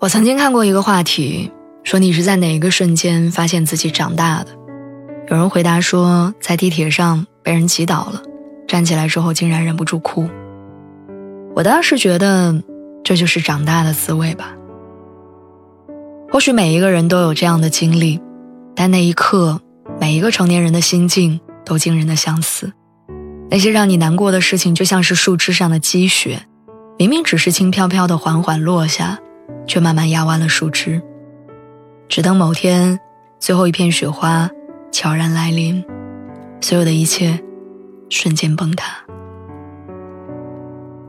我曾经看过一个话题，说你是在哪一个瞬间发现自己长大的？有人回答说，在地铁上被人挤倒了，站起来之后竟然忍不住哭。我当时觉得，这就是长大的滋味吧。或许每一个人都有这样的经历，但那一刻，每一个成年人的心境都惊人的相似。那些让你难过的事情，就像是树枝上的积雪，明明只是轻飘飘的缓缓落下。却慢慢压弯了树枝，只等某天，最后一片雪花悄然来临，所有的一切瞬间崩塌。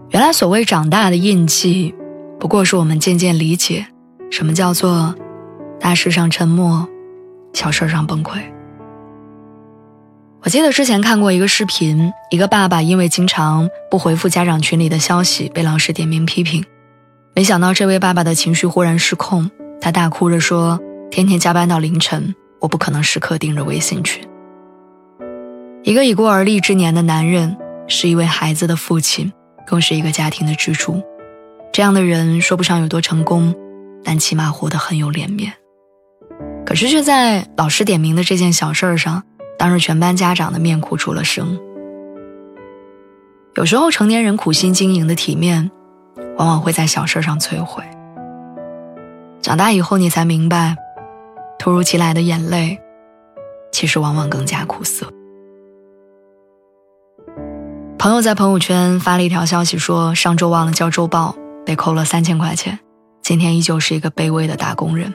原来，所谓长大的印记，不过是我们渐渐理解，什么叫做大事上沉默，小事上崩溃。我记得之前看过一个视频，一个爸爸因为经常不回复家长群里的消息，被老师点名批评。没想到这位爸爸的情绪忽然失控，他大哭着说：“天天加班到凌晨，我不可能时刻盯着微信群。”一个已过而立之年的男人，是一位孩子的父亲，更是一个家庭的支柱。这样的人说不上有多成功，但起码活得很有脸面。可是却在老师点名的这件小事上，当着全班家长的面哭出了声。有时候，成年人苦心经营的体面。往往会在小事上摧毁。长大以后，你才明白，突如其来的眼泪，其实往往更加苦涩。朋友在朋友圈发了一条消息，说上周忘了交周报，被扣了三千块钱，今天依旧是一个卑微的打工人。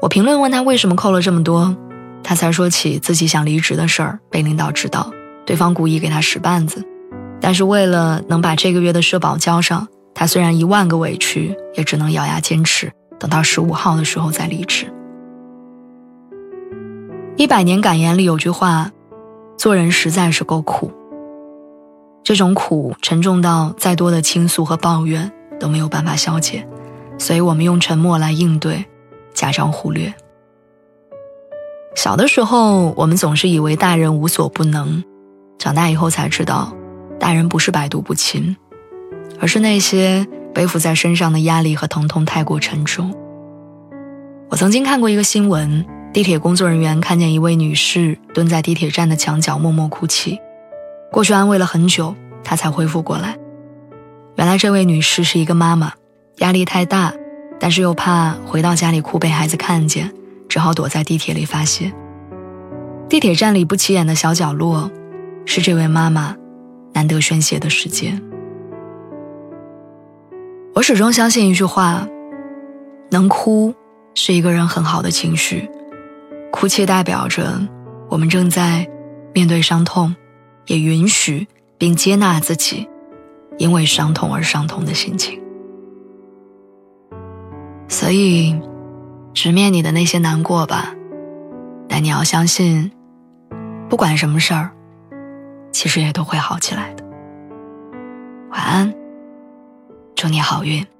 我评论问他为什么扣了这么多，他才说起自己想离职的事儿，被领导知道，对方故意给他使绊子，但是为了能把这个月的社保交上。他虽然一万个委屈，也只能咬牙坚持，等到十五号的时候再离职。一百年感言里有句话：“做人实在是够苦。”这种苦沉重到再多的倾诉和抱怨都没有办法消解，所以我们用沉默来应对，假装忽略。小的时候，我们总是以为大人无所不能，长大以后才知道，大人不是百毒不侵。而是那些背负在身上的压力和疼痛太过沉重。我曾经看过一个新闻，地铁工作人员看见一位女士蹲在地铁站的墙角默默哭泣，过去安慰了很久，她才恢复过来。原来这位女士是一个妈妈，压力太大，但是又怕回到家里哭被孩子看见，只好躲在地铁里发泄。地铁站里不起眼的小角落，是这位妈妈难得宣泄的时间。我始终相信一句话：能哭是一个人很好的情绪，哭泣代表着我们正在面对伤痛，也允许并接纳自己因为伤痛而伤痛的心情。所以，直面你的那些难过吧，但你要相信，不管什么事儿，其实也都会好起来的。晚安。祝你好运。